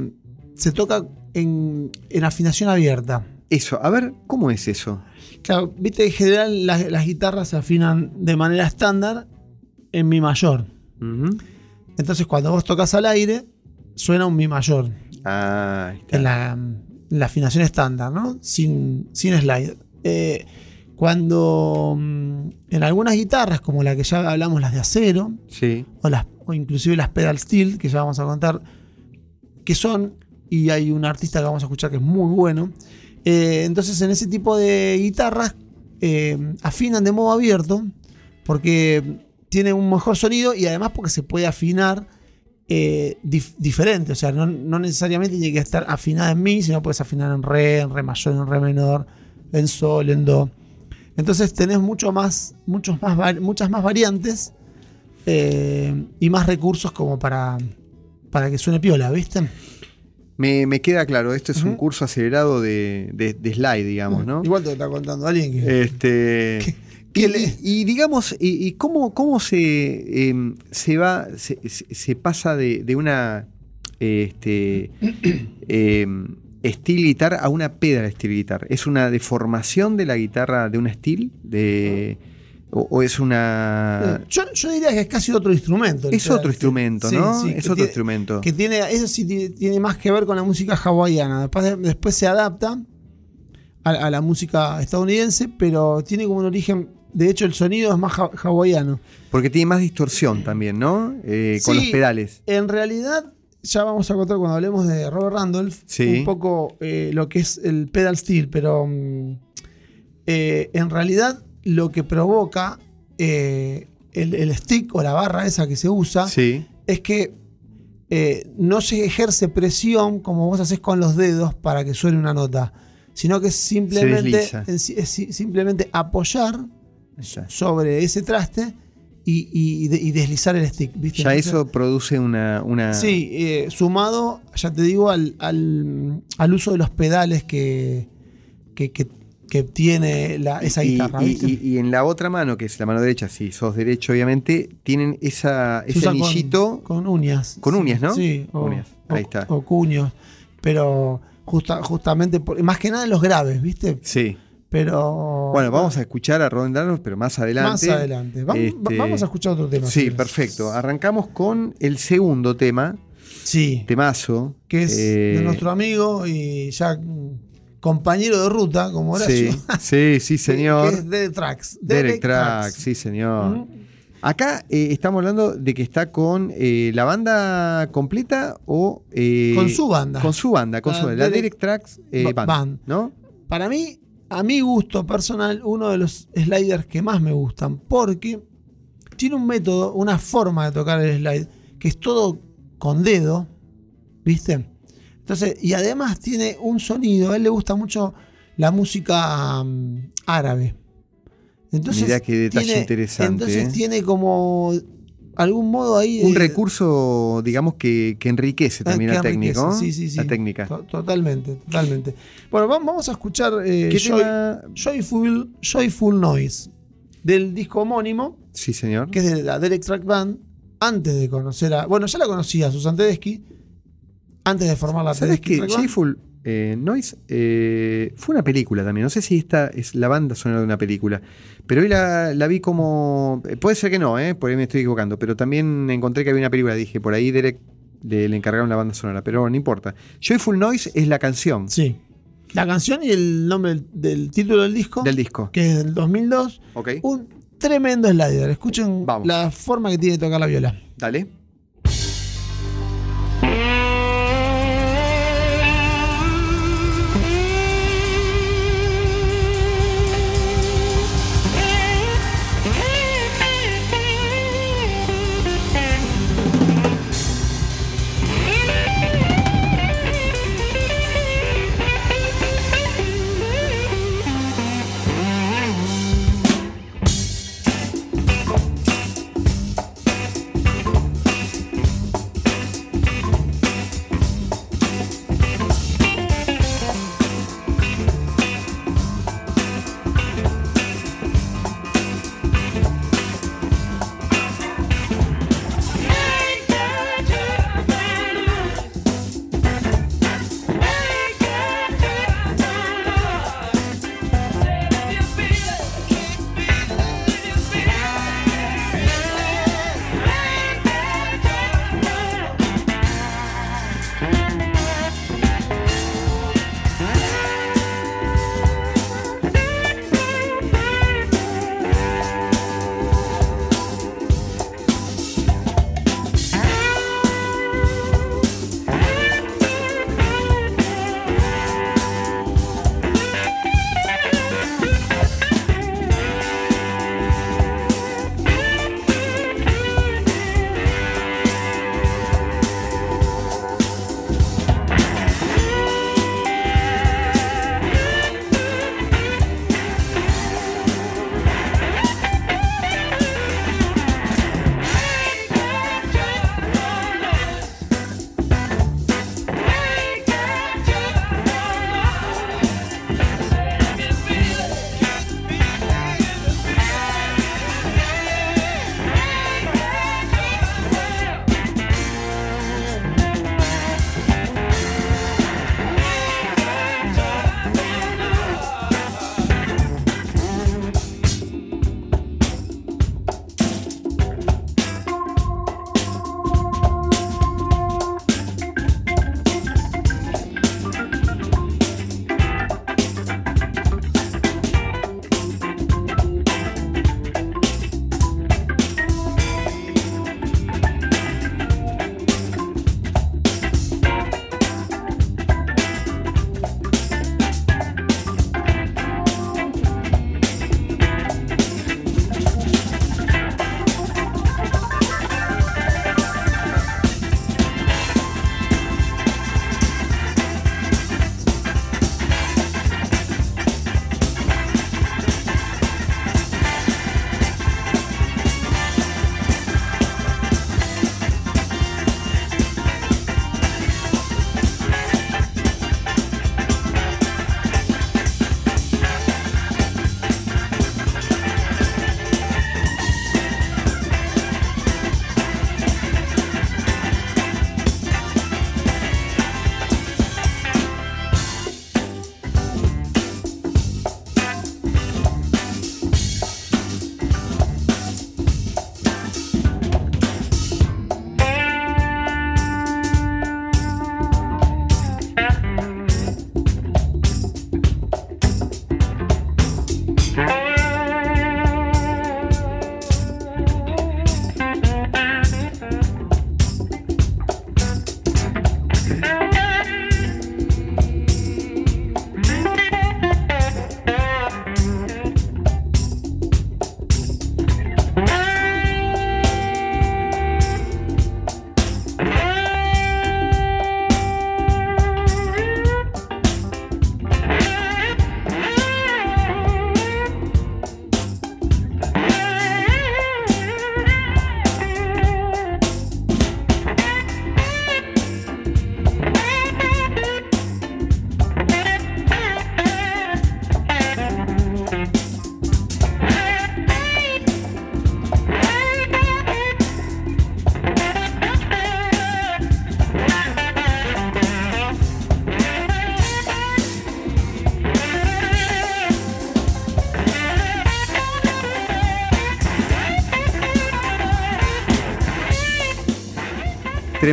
se toca en, en afinación abierta. Eso, a ver, ¿cómo es eso? Claro, viste, en general las, las guitarras se afinan de manera estándar en mi mayor. Entonces cuando vos tocas al aire, suena un mi mayor Ah, en la, en la afinación estándar, ¿no? Sin, sin slide. Eh, cuando mm, en algunas guitarras, como la que ya hablamos, las de acero, Sí, o, las, o inclusive las pedal steel, que ya vamos a contar, que son, y hay un artista que vamos a escuchar que es muy bueno. eh, entonces, en ese tipo de guitarras eh, afinan de modo abierto, porque tiene un mejor sonido y además porque se puede afinar eh, dif- diferente. O sea, no, necesariamente tiene que estar afinada en mi, sino puedes afinar en re, en re mayor, en re menor, en sol, en do. Entonces tenés mucho más, muchos más, muchas más variantes y más recursos como para, para que suene piola, ¿viste? Me, me queda claro, esto es un curso acelerado de, de- de slide, digamos, ¿no? Igual te lo está contando alguien que. Este. ¿Qué- y, qué le- y digamos, y, y cómo, cómo se, em, se va, se, pasa de, de una este, steel guitar a una pedal steel guitar? ¿Es una deformación de la guitarra de una steel? De, o, o es una. Eh, yo, yo diría que es casi otro instrumento. Es otro instrumento, Sí, ¿no? sí, es otro tiene- instrumento. Que tiene, eso sí tiene, tiene más que ver con la música hawaiana. Después, después se adapta a, a la música estadounidense, pero tiene como un origen. De hecho, el sonido es más ha- hawaiano. Porque tiene más distorsión también, ¿no? Eh, con Sí. los pedales. En realidad, ya vamos a contar cuando hablemos de Robert Randolph Sí. un poco eh, lo que es el pedal steel, pero mm, eh, en realidad lo que provoca eh, el, el stick o la barra esa que se usa Sí. es que eh, no se ejerce presión como vos haces con los dedos para que suene una nota, sino que es simplemente, es si- es si- simplemente apoyar Ya, sobre ese traste y, y- y deslizar el stick. ¿viste? Ya Entonces- eso produce una. una Sí, eh, sumado, ya te digo, al, al- al uso de los pedales que, que, que- que tiene la- esa y, guitarra. y- ¿viste? y- y en la otra mano, que es la mano derecha, si sos derecho, obviamente, tienen esa, Se ese usa con- anillito. Con, uñas. con uñas, ¿no? Sí, o, Uñas, ahí o- está. o cuños. Pero justa- justamente, por- más que nada en los graves, ¿viste? Sí. Pero. Bueno, vamos a escuchar a Ron Darnos, pero más adelante. Más adelante. Vam- Este, Vamos a escuchar otro tema. Sí, perfecto. Arrancamos con el segundo tema, Sí, temazo. que es eh, de nuestro amigo y ya compañero de ruta, como Horacio. Sí, sí, sí, señor. Que es Derek Trax. Derek Trax, sí, señor. Acá eh, estamos hablando de que está con eh, la banda completa o. eh, Con su banda. Con su banda, con La su banda. La Derek Derek Band, Band. ¿no? Para mí, a mi gusto personal, uno de los sliders que más me gustan, porque tiene un método, una forma de tocar el slide, que es todo con dedo, ¿viste? Entonces, y además tiene un sonido, a él le gusta mucho la música mm, árabe. Entonces, Mirá qué detalle tiene- interesante, Entonces ¿eh? tiene como algún modo ahí. Un de- recurso, digamos, que, que enriquece también que la técnica. Sí, sí, sí. La técnica. To- Totalmente, totalmente. Bueno, va- vamos a escuchar eh. Joyful, Joyful Noise del disco homónimo, Sí, señor. que es de la Derek Track Band, antes de conocer a. Bueno, ya la conocía Susan Tedeschi, antes de formar la ¿Sabes Band. Joyful eh, Noise eh, fue una película también. No sé si esta es la banda sonora de una película. Pero hoy la, la vi como. eh, Puede ser que no, ¿eh? por ahí me estoy equivocando. Pero también encontré que había una película. Dije, por ahí Derek le, le encargaron la banda sonora. Pero no importa. Joyful Noise es la canción Sí. La canción y el nombre del, del título del disco, del disco. que es del 2002. Ok. Un tremendo slider. Escuchen Vamos. la forma que tiene de tocar la viola. Dale.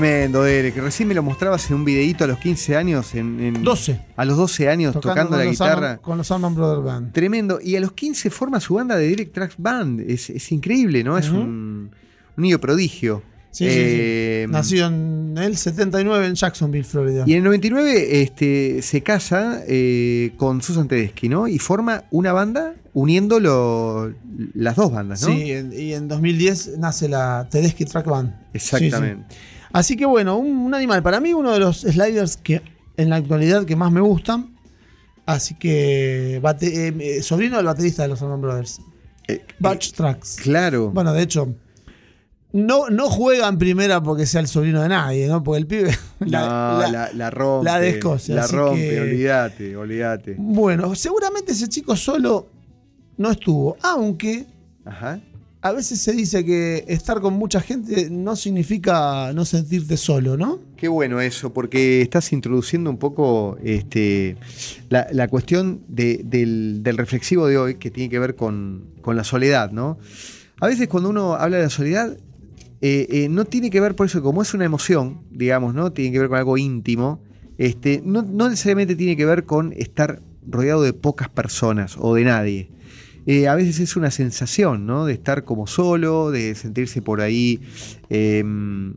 Tremendo, Derek. Recién me lo mostrabas en un videíto a los 15 años. En, en- 12. A los 12 años tocando, la guitarra. Con los Allman Brothers Band. Tremendo. Y a los 15 forma su banda de Derek Tracks Band. Es, es increíble, ¿no? Es un, un niño prodigio. Sí, sí, sí. Eh, Nacido en el 79 en Jacksonville, Florida. Y en el 99 este, se casa eh, con Susan Tedeschi, ¿no? Y forma una banda uniendo lo- las dos bandas, ¿no? Sí, y en 2010 nace la Tedeschi Track Band. Exactamente. Sí. Así que bueno, un, un animal. Para mí, uno de los sliders que en la actualidad que más me gustan. Así que, bate- eh, eh, sobrino del baterista de los Allman Brothers. Eh, Batch Tracks. Claro. Bueno, de hecho, no, no juega en primera porque sea el sobrino de nadie, ¿no? Porque el pibe. No, la- la, la rompe. la descoce, La rompe, que- olvídate, olvídate. Bueno, seguramente ese chico solo no estuvo. Aunque Ajá. A veces se dice que estar con mucha gente no significa no sentirte solo, ¿no? Qué bueno eso, porque estás introduciendo un poco este, la, cuestión de- del, reflexivo de hoy que tiene que ver con, con la soledad, ¿no? A veces cuando uno habla de la soledad, eh, eh, no tiene que ver por eso, como es una emoción, digamos, ¿no? Tiene que ver con algo íntimo, este, no, no necesariamente tiene que ver con estar rodeado de pocas personas o de nadie. Eh, a veces es una sensación, ¿no? De estar como solo, de sentirse por ahí eh,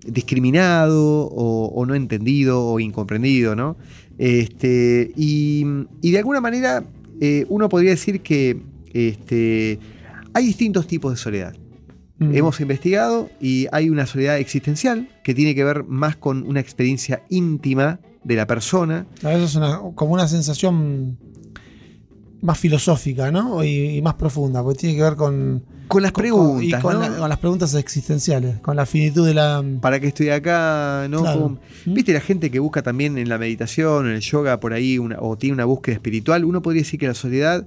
discriminado o, o no entendido o incomprendido, ¿no? Este, y, y de alguna manera eh, uno podría decir que este, hay distintos tipos de soledad. Mm. Hemos investigado y hay una soledad existencial que tiene que ver más con una experiencia íntima de la persona. A veces es una- como una sensación más filosófica, ¿no? Y, y más profunda, porque tiene que ver con, Con las con- preguntas, y con, ¿no? la- con las preguntas existenciales, con la finitud de la. ¿Para qué estoy acá? ¿No? Claro. Como- ¿Viste la gente que busca también en la meditación, en el yoga, por ahí, una- o tiene una búsqueda espiritual? Uno podría decir que la soledad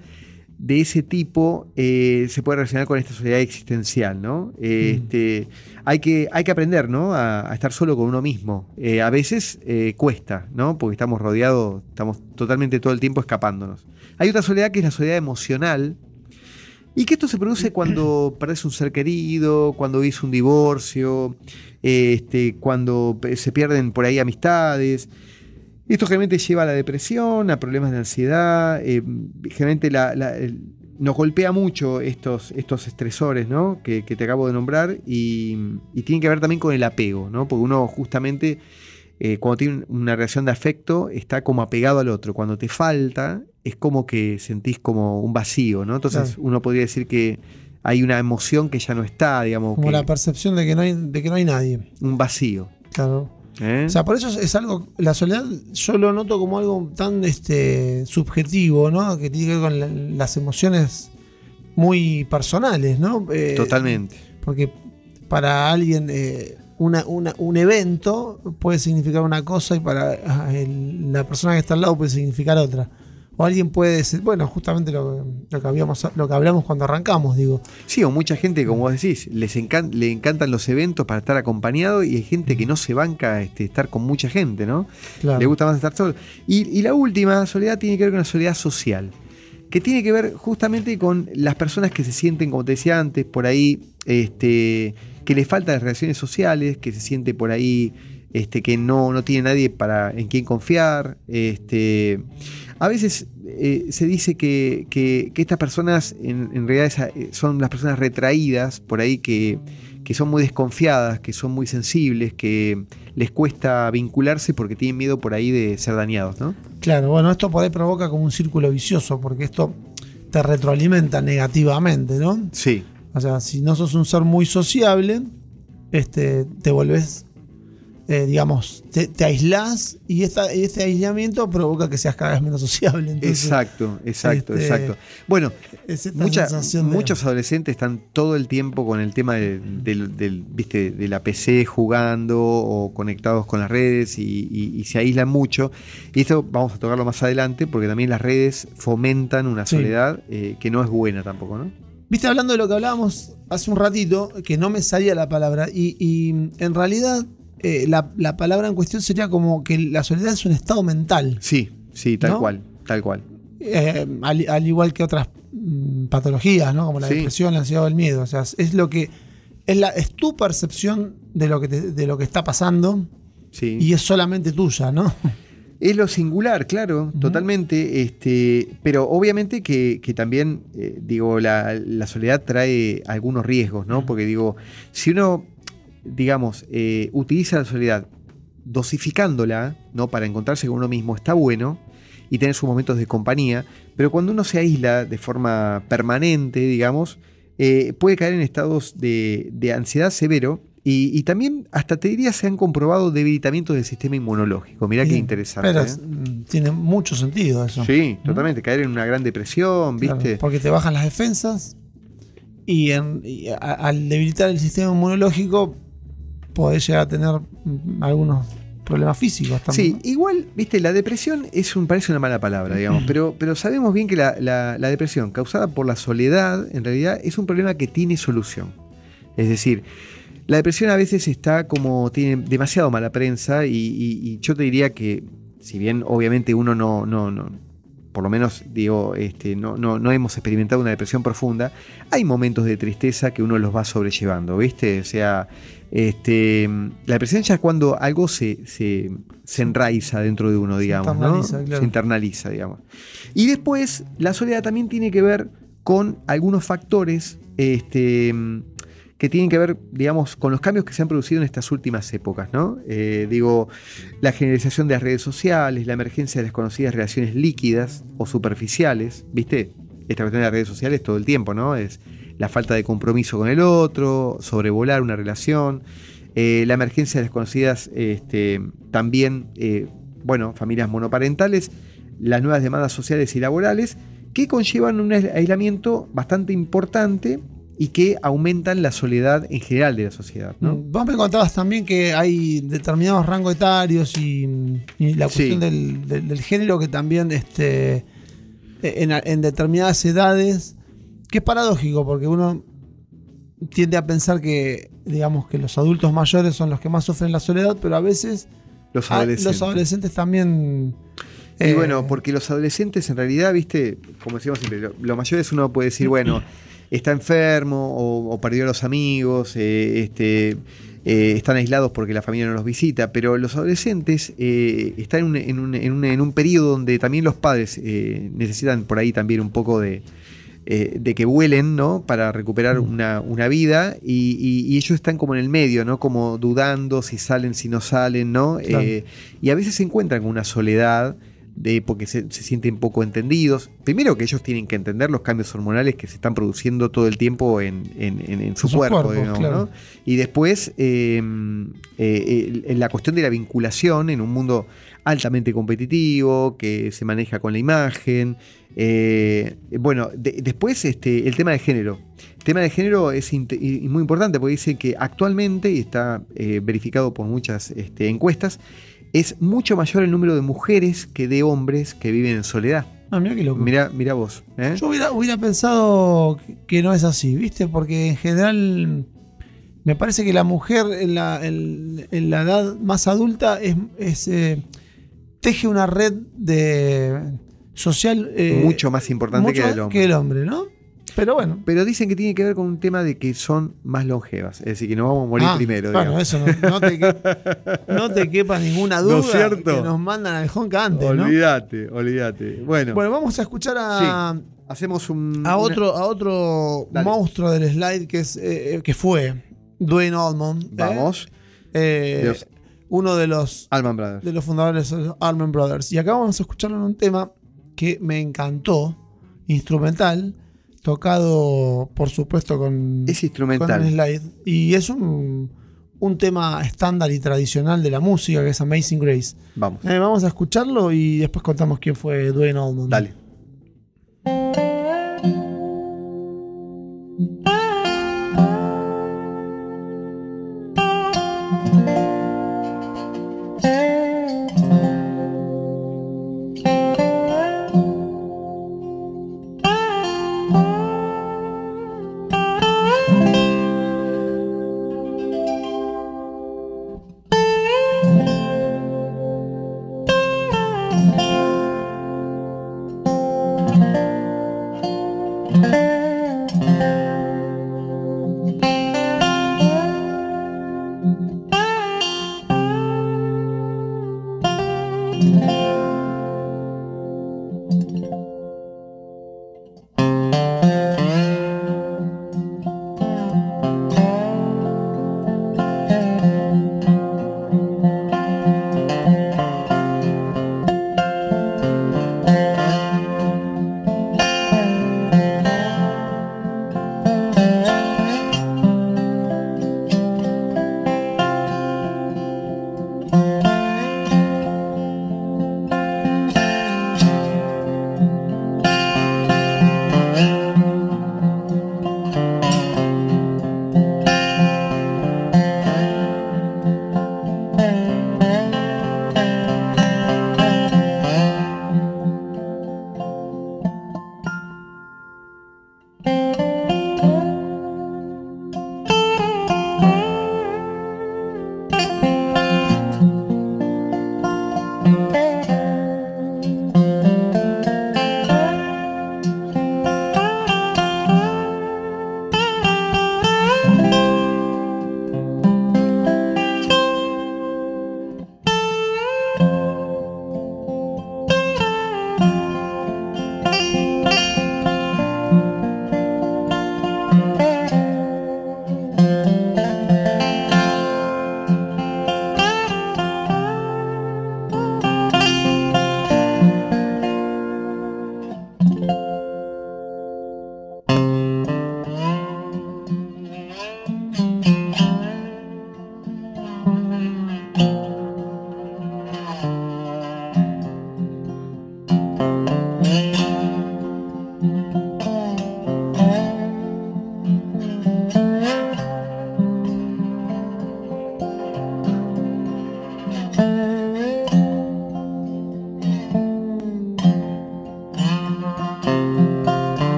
de ese tipo eh, se puede relacionar con esta soledad existencial, ¿no? Eh, Mm. este, hay, que, hay que aprender, ¿no? A, a estar solo con uno mismo. Eh, a veces eh, cuesta, ¿no? Porque estamos rodeados, estamos totalmente todo el tiempo escapándonos. Hay otra soledad que es la soledad emocional, y que esto se produce cuando perdés un ser querido, cuando vivís un divorcio, este, cuando se pierden por ahí amistades. Esto generalmente lleva a la depresión, a problemas de ansiedad. eh, generalmente la- la- el- nos golpea mucho estos, estos estresores ¿no? que, que te acabo de nombrar y, y tienen que ver también con el apego, ¿no? porque uno justamente eh, cuando tiene una relación de afecto está como apegado al otro. Cuando te falta es como que sentís como un vacío. ¿no? Entonces Claro. uno podría decir que hay una emoción que ya no está, digamos, como que- la percepción de que no hay, de que no hay nadie. un vacío. Claro. ¿eh? O sea, por eso es- algo, la soledad yo lo noto como algo tan este, subjetivo, ¿no? Que tiene que ver con la- las emociones muy personales, ¿no? Eh, Totalmente. Porque para alguien eh, una- una- un evento puede significar una cosa y para ah, el- la persona que está al lado puede significar otra. O alguien puede decir, bueno, justamente lo, lo que habíamos, lo que hablamos cuando arrancamos, digo. Sí, o mucha gente, como vos decís, les encan- le encantan los eventos para estar acompañado y hay gente que no se banca este, estar con mucha gente, ¿no? Claro. Le gusta más estar solo. Y, y la última soledad tiene que ver con la soledad social, que tiene que ver justamente con las personas que se sienten, como te decía antes, por ahí, este, que les faltan las relaciones sociales, que se siente por ahí este, que no, no tiene nadie para, en quien confiar. Este, a veces eh, se dice que, que- que estas personas en, en realidad eh, son las personas retraídas, por ahí que, que son muy desconfiadas, que son muy sensibles, que les cuesta vincularse porque tienen miedo por ahí de ser dañados, ¿no? Claro, bueno, esto por ahí provoca como un círculo vicioso, porque esto te retroalimenta negativamente, ¿no? Sí. O sea, si no sos un ser muy sociable, este, te volvés, eh, digamos, te, te aislás y esta, este aislamiento provoca que seas cada vez menos sociable. Entonces, exacto, exacto, este, exacto. Bueno, es mucha- de- muchos adolescentes están todo el tiempo con el tema de, del- del- ¿viste? de la PC jugando o conectados con las redes y, y- y se aíslan mucho. Y esto vamos a tocarlo más adelante porque también las redes fomentan una Sí. soledad eh, que no es buena tampoco, ¿no? Viste, hablando de lo que hablábamos hace un ratito, que no me salía la palabra, y, y en realidad eh, la, la palabra en cuestión sería como que la soledad es un estado mental, Sí, sí, tal ¿No? cual, tal cual. eh, al, al igual que otras mm, patologías, ¿no? Como la Sí. depresión, la ansiedad o el miedo. O sea, es lo que. Es, la, es tu percepción de lo que, te- de lo que está pasando Sí. y es solamente tuya, ¿no? Es lo singular, claro, totalmente. Este, pero obviamente que, que también, eh, digo, la, la soledad trae algunos riesgos, ¿no? Porque digo, si uno, digamos, eh, utiliza la soledad dosificándola, ¿no? Para encontrarse con uno mismo, está bueno y tener sus momentos de compañía, pero cuando uno se aísla de forma permanente, digamos, eh, puede caer en estados de, de ansiedad severo. Y, y también, hasta te diría, se han comprobado debilitamientos del sistema inmunológico. Mirá qué interesante. Pero ¿eh? mm, tiene mucho sentido eso. Sí, totalmente. Caer en una gran depresión, Claro, ¿viste? porque te bajan las defensas y, en- y a- al debilitar el sistema inmunológico podés llegar a tener mm, algunos problemas físicos también. Sí, igual, viste, la depresión es un, parece una mala palabra, digamos, pero, pero sabemos bien que la, la- la depresión causada por la soledad, en realidad, es un problema que tiene solución. Es decir, la depresión a veces está como, tiene demasiado mala prensa y, y- y yo te diría que, si bien obviamente uno no, no, no por lo menos digo, este, no, no, no hemos experimentado una depresión profunda, hay momentos de tristeza que uno los va sobrellevando, ¿viste? O sea, este, la depresión ya es cuando algo se, se, se enraiza dentro de uno, digamos, ¿no? internaliza, claro. Se internaliza, digamos. Y después, la soledad también tiene que ver con algunos factores este, que tienen que ver, digamos, con los cambios que se han producido en estas últimas épocas, ¿no? Eh, digo, la generalización de las redes sociales, la emergencia de las conocidas relaciones líquidas o superficiales, ¿viste? Esta cuestión de las redes sociales todo el tiempo, ¿no? Es la falta de compromiso con el otro, sobrevolar una relación, eh, la emergencia de las conocidas este, también, eh, bueno, familias monoparentales, las nuevas demandas sociales y laborales, que conllevan un aislamiento bastante importante y que aumentan la soledad en general de la sociedad, ¿no? Mm, Vos me contabas también que hay determinados rangos etarios y, y la Sí. cuestión del, del- del género que también este, en, en determinadas edades, que es paradójico porque uno tiende a pensar que digamos que los adultos mayores son los que más sufren la soledad, pero a veces Los adolescentes. los adolescentes también... Y eh, bueno, porque los adolescentes en realidad, viste, como decíamos siempre, lo- los mayores uno puede decir, bueno, está enfermo o, o perdió a los amigos, eh, este, eh, están aislados porque la familia no los visita, pero los adolescentes eh, están en un, en, un, en un- en un periodo donde también los padres necesitan por ahí también un poco de, eh, de que vuelen, ¿no? Para recuperar una, una vida y, y- y ellos están como en el medio, ¿no? Como dudando si salen, si no salen, ¿no? Claro. Eh, y a veces se encuentran con una soledad de, porque se, se sienten poco entendidos. Primero que ellos tienen que entender los cambios hormonales que se están produciendo todo el tiempo en, en- en- en su cuerpo, cuerpos, digamos, claro. ¿no? Y después eh, eh, la cuestión de la vinculación en un mundo altamente competitivo, que se maneja con la imagen. eh, bueno, de- después este, el tema de género. El tema de género es muy importante porque dice que actualmente, y está eh, verificado por muchas este, encuestas, es mucho mayor el número de mujeres que de hombres que viven en soledad. Ah, mira qué loco. Mira, mira vos. ¿eh? Yo hubiera, hubiera pensado que- no es así, ¿viste? Porque en general me parece que la mujer en la, en- en la edad más adulta es, es, eh, teje una red de social eh, mucho más importante mucho que el hombre. que el hombre, ¿no? Pero bueno. Pero dicen que tiene que ver con un tema de que son más longevas. Es decir, que nos vamos a morir Ah, primero. Bueno, digamos. eso no, no te que- no te quepa ninguna ¿No duda es cierto? que nos mandan al honka antes, ¿no? Olvídate, olvídate. Bueno, Bueno, vamos a escuchar a, hacemos un. a una- otro, a otro Dale. monstruo del slide que, es, eh, que fue Dwayne Allman. ¿eh? Vamos. Eh, uno de los, Alman Brothers. de los fundadores de los Allman Brothers. Y acá vamos a escucharlo en un tema que me encantó, instrumental, tocado por supuesto con, Es instrumental. slide. Y es un, un tema estándar y tradicional de la música que es Amazing Grace. Vamos. Eh, vamos a escucharlo y después contamos quién fue Dwayne Allman. Dale.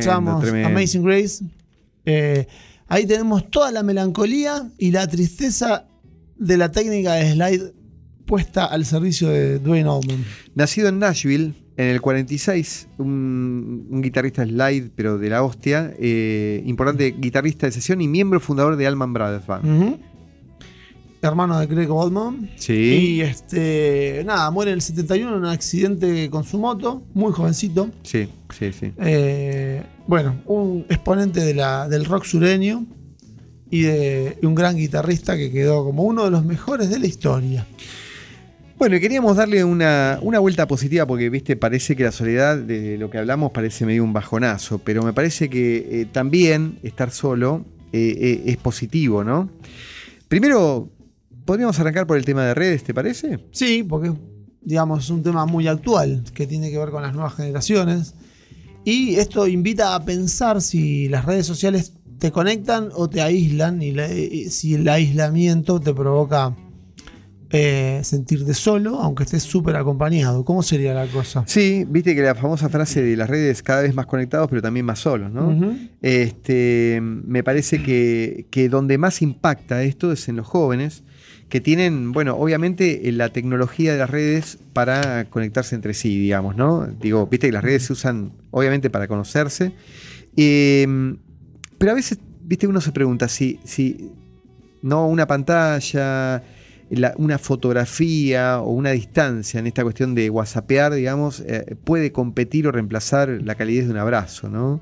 Escuchamos tremendo. Amazing Grace. Eh, ahí tenemos toda la melancolía y la tristeza de la técnica de slide puesta al servicio de Dwayne Allman. Nacido en Nashville en el 46, un, un guitarrista slide, pero de la hostia, eh, importante guitarrista de sesión y miembro fundador de Allman Brothers Band. Hermano de Craig Oldman. Sí. Y este, nada, muere en el 71 en un accidente con su moto, muy jovencito. Sí, sí, sí. Eh, bueno, un exponente de la- del rock sureño y, de, y un gran guitarrista que quedó como uno de los mejores de la historia. Bueno, y queríamos darle una, una vuelta positiva porque, viste, parece que la soledad de lo que hablamos parece medio un bajonazo, pero me parece que eh, también estar solo eh, eh, es positivo, ¿no? Primero, podríamos arrancar por el tema de redes, ¿te parece? Sí, porque digamos es un tema muy actual que tiene que ver con las nuevas generaciones. Y esto invita a pensar si las redes sociales te conectan o te aíslan y, la- y si el aislamiento te provoca eh, sentirte solo, aunque estés súper acompañado. ¿Cómo sería la cosa? Sí, viste que la famosa frase de las redes cada vez más conectados, pero también más solos, ¿no? Este, me parece que, que donde más impacta esto es en los jóvenes, que tienen, bueno, obviamente eh, la tecnología de las redes para conectarse entre sí, digamos, ¿no? Digo, viste que las redes se usan obviamente para conocerse, eh, pero a veces, viste, uno se pregunta si, si no una pantalla, la- una fotografía o una distancia en esta cuestión de whatsappear, digamos, eh, puede competir o reemplazar la calidez de un abrazo, ¿no?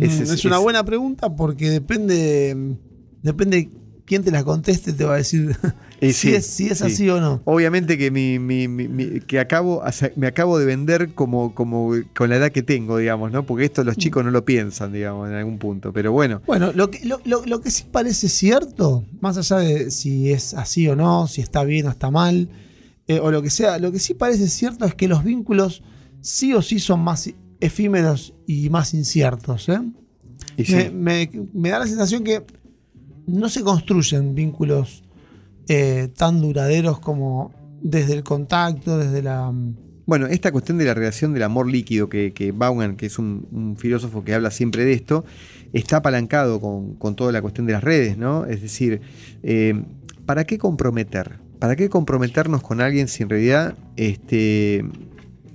Es, Es- es- una buena pregunta porque depende, depende quién te la conteste, te va a decir si, sí, es, si es sí. así o no. Obviamente que mi, mi- mi- mi- que acabo, me acabo de vender como, como con la edad que tengo, digamos, ¿no? Porque esto los chicos no lo piensan, digamos, en algún punto. Pero bueno, Bueno, lo que, lo, lo- lo que sí parece cierto, más allá de si es así o no, si está bien o está mal, eh, o lo que sea, lo que sí parece cierto es que los vínculos sí o sí son más efímeros y más inciertos. ¿eh? y sí. Me, me- me da la sensación que no se construyen vínculos eh, tan duraderos como desde el contacto, desde la... Bueno, esta cuestión de la relación del amor líquido que, que Vaughan, que es un, un filósofo que habla siempre de esto, está apalancado con, con toda la cuestión de las redes, ¿no? Es decir, eh, ¿para qué comprometer? ¿Para qué comprometernos con alguien si en realidad este,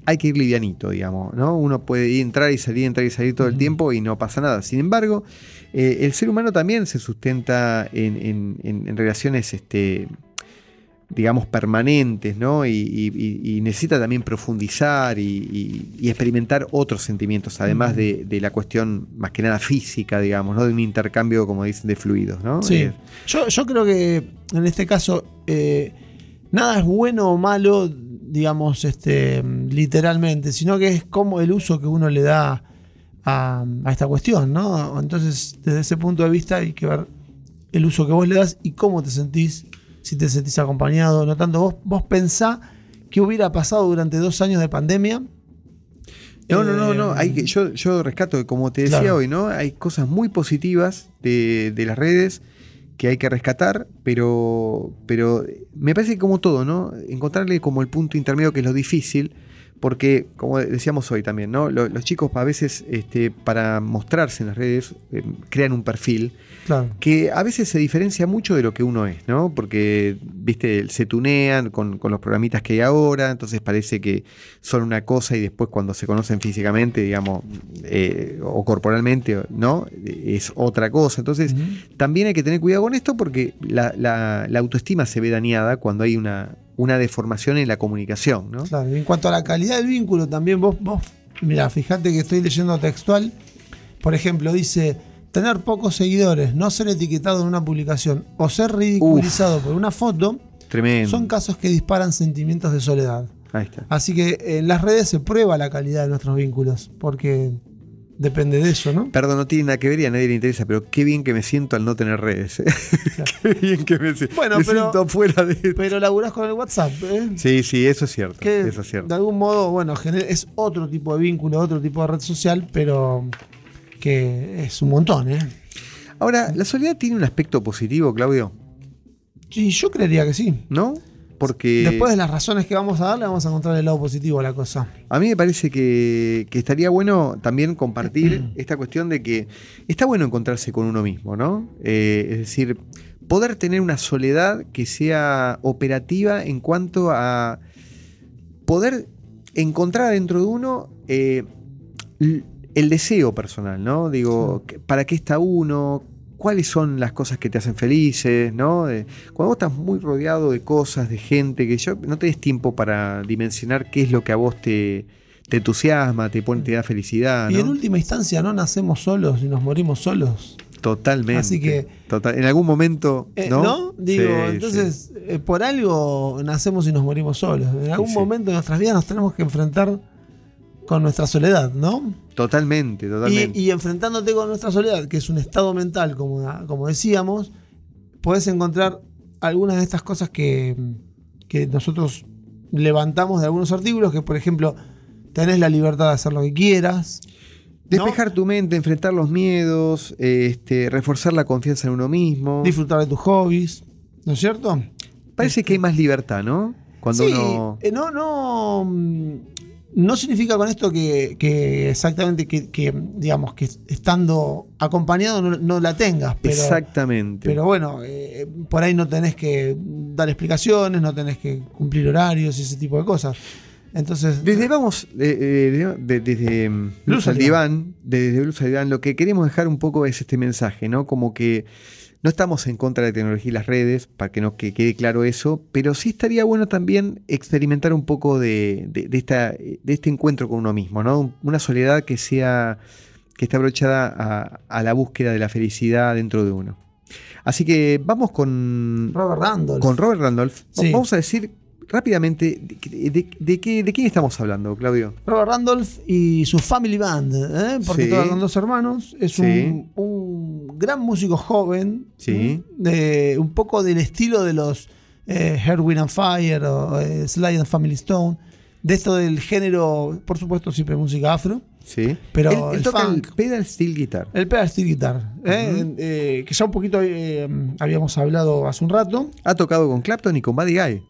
hay que ir livianito, digamos, ¿no? Uno puede ir, entrar y salir, entrar y salir todo el tiempo y no pasa nada. Sin embargo, eh, el ser humano también se sustenta en, en- en- en relaciones, este, digamos, permanentes, ¿no? Y, y- y- y necesita también profundizar y, y- y experimentar otros sentimientos, además de, de la cuestión más que nada física, digamos, ¿no? De un intercambio, como dicen, de fluidos, ¿no? Sí. Eh, Yo, yo creo que en este caso eh, nada es bueno o malo, digamos, este, literalmente, sino que es como el uso que uno le da a, a esta cuestión, ¿no? Entonces, desde ese punto de vista hay que ver el uso que vos le das y cómo te sentís, si te sentís acompañado, no tanto. Vos, vos pensá qué hubiera pasado durante dos años de pandemia. No, no, no, Eh, no. Hay que, yo, yo rescato, como te decía Claro. hoy, ¿no? Hay cosas muy positivas de, de las redes que hay que rescatar, pero, pero me parece que como todo, ¿no? Encontrarle como el punto intermedio que es lo difícil, porque, como decíamos hoy también, ¿no? Lo- Los, chicos a veces, este, para mostrarse en las redes, eh, crean un perfil Claro. que a veces se diferencia mucho de lo que uno es, ¿no? Porque, viste, se tunean con, con los programitas que hay ahora, entonces parece que son una cosa y después cuando se conocen físicamente, digamos, eh, o corporalmente, ¿no? Es otra cosa. Entonces, también hay que tener cuidado con esto porque la, la- la autoestima se ve dañada cuando hay una, una deformación en la comunicación, ¿no? Claro, y en cuanto a la calidad del vínculo, también vos, vos mira, fíjate que estoy leyendo textual. Por ejemplo, dice, tener pocos seguidores, no ser etiquetado en una publicación o ser ridiculizado por una foto, Tremendo. son casos que disparan sentimientos de soledad. Ahí está. Así que en las redes se prueba la calidad de nuestros vínculos, porque depende de eso, ¿no? Perdón, no tiene nada que ver y a nadie le interesa, pero qué bien que me siento al no tener redes. ¿eh? qué bien que me, siento. Bueno, me pero- siento fuera de esto. Pero laburás con el WhatsApp, ¿eh? Sí, sí, eso es cierto. que Eso es cierto. de algún modo, bueno, es otro tipo de vínculo, otro tipo de red social, pero que es un montón, ¿eh? Ahora, ¿la soledad tiene un aspecto positivo, Claudio? Sí, yo creería que sí. ¿No? Porque Después de las razones que vamos a darle, vamos a encontrar el lado positivo a la cosa. a mí me parece que, que estaría bueno también compartir esta cuestión de que está bueno encontrarse con uno mismo, ¿no? Eh, es decir, poder tener una soledad que sea operativa en cuanto a poder encontrar dentro de uno eh, el deseo personal, ¿no? Digo, ¿para qué está uno? ¿Cuáles son las cosas que te hacen felices? ¿no? De- cuando vos estás muy rodeado de cosas, de gente, que yo no tenés tiempo para dimensionar qué es lo que a vos te, te entusiasma, te pone, te da felicidad. Y en última instancia, no nacemos solos y nos morimos solos. Totalmente. Así que- Total- en algún momento. Eh, ¿no? Digo, Sí, entonces, eh, por algo nacemos y nos morimos solos. En algún Sí. momento de nuestras vidas nos tenemos que enfrentar con nuestra soledad, ¿no? Totalmente, Y, totalmente. y enfrentándote con nuestra soledad, que es un estado mental, como, como decíamos, puedes encontrar algunas de estas cosas que, que nosotros levantamos de algunos artículos, que por ejemplo, tenés la libertad de hacer lo que quieras. ¿no? Despejar tu mente, enfrentar los miedos, este, reforzar la confianza en uno mismo. disfrutar de tus hobbies, ¿no es cierto? Parece que hay más libertad, ¿no? Cuando Sí, uno. eh, no, no, mm, no significa con esto que, que exactamente que, que, digamos, que estando acompañado no, no la tengas, pero, Exactamente. pero bueno, eh, por ahí no tenés que dar explicaciones, no tenés que cumplir horarios y ese tipo de cosas. Entonces, Desde vamos, eh, eh, de- desde mm, Blues al diván, desde Blues al diván, lo que queremos dejar un poco es este mensaje, ¿no? Como que no estamos en contra de la tecnología y las redes, para que no que quede claro eso, pero sí estaría bueno también experimentar un poco de, de- de esta, de este encuentro con uno mismo, ¿no? Una soledad que sea, que esté abrochada a, a la búsqueda de la felicidad dentro de uno. Así que vamos con, Robert Randolph. con Robert Randolph. Sí. Vamos a decir rápidamente de, de- de qué, de quién estamos hablando, Claudio. Robert Randolph y su Family Band, ¿eh? porque Sí. con dos hermanos. Es Sí. un, un gran músico joven, Sí. de, un poco del estilo de los eh, and Fire o eh, Sly and Family Stone. De esto del género, por supuesto, siempre música afro. Sí. Pero él, él el toca funk. el pedal steel guitar. El pedal steel guitar, ¿eh? Eh, que ya un poquito eh, habíamos hablado hace un rato. Ha tocado con Clapton y con Buddy Guy.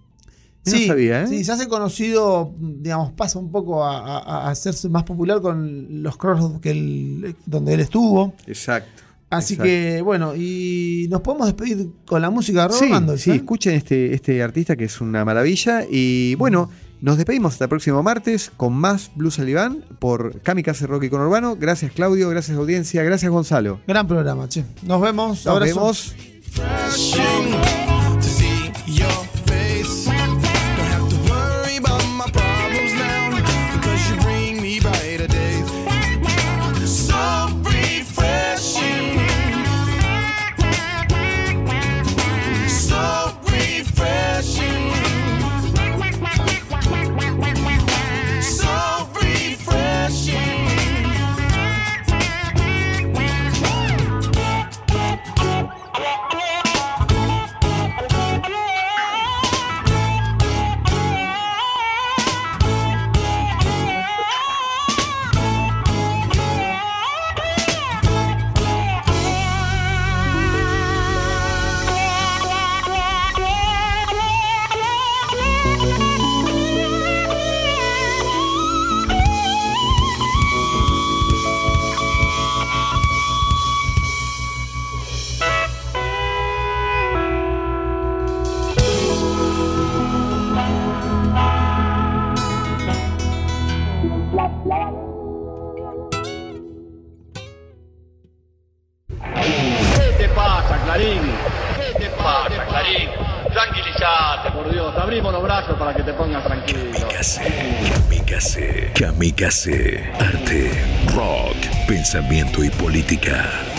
No sabía, ¿eh? Sí, se hace conocido, digamos, pasa un poco a, a- a hacerse más popular con los cross que él- donde él estuvo. Exacto. Así exacto. que, bueno, y nos podemos despedir con la música de Sí, Randolph, sí, ¿eh? escuchen este, este artista que es una maravilla. Y bueno, nos despedimos hasta el próximo martes con más Blues Alibán por Kamikaze Rock y con Urbano. Gracias Claudio, gracias audiencia, gracias Gonzalo. Gran programa, che. Nos vemos. Nos abrazo. vemos. Kamikaze, arte, rock, pensamiento y política.